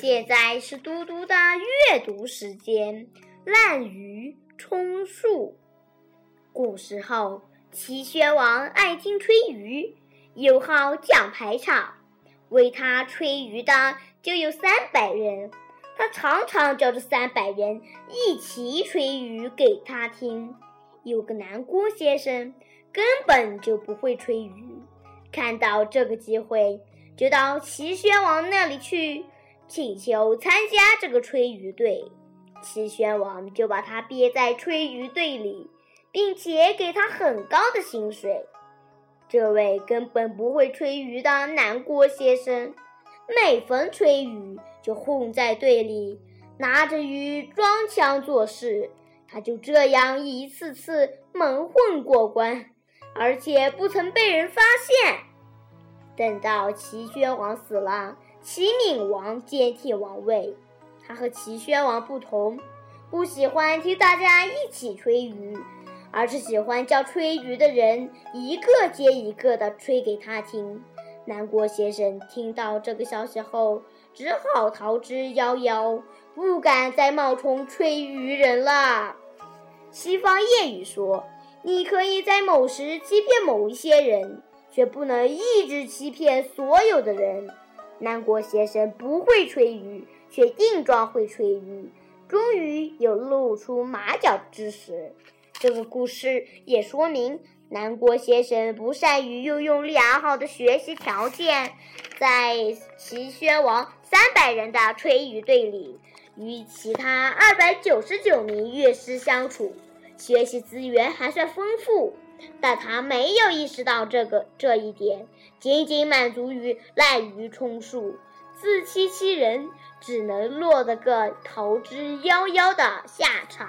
现在是嘟嘟的阅读时间，《滥竽充数》。古时候，齐宣王爱听吹竽，又好讲排场，为他吹竽的就有三百人。他常常叫这三百人一起吹竽给他听。有个南郭先生根本就不会吹竽，看到这个机会，就到齐宣王那里去。请求参加这个吹竽队，齐宣王就把他憋在吹竽队里，并且给他很高的薪水。这位根本不会吹竽的南郭先生，每逢吹竽就混在队里，拿着竽装腔作势。他就这样一次次蒙混过关，而且不曾被人发现。等到齐宣王死了。齐闵王接替王位，他和齐宣王不同，不喜欢听大家一起吹竽，而是喜欢叫吹竽的人一个接一个的吹给他听。南郭先生听到这个消息后，只好逃之夭夭，不敢再冒充吹竽人了。西方谚语说：“你可以在某时欺骗某一些人，却不能一直欺骗所有的人。”南郭先生不会吹竽，却硬装会吹竽，终于有露出马脚之时。这个故事也说明，南郭先生不善于运用良好的学习条件，在齐宣王三百人的吹竽队里，与其他二百九十九名乐师相处，学习资源还算丰富。但他没有意识到这个这一点，仅仅满足于滥竽充数、自欺欺人，只能落得个逃之夭夭的下场。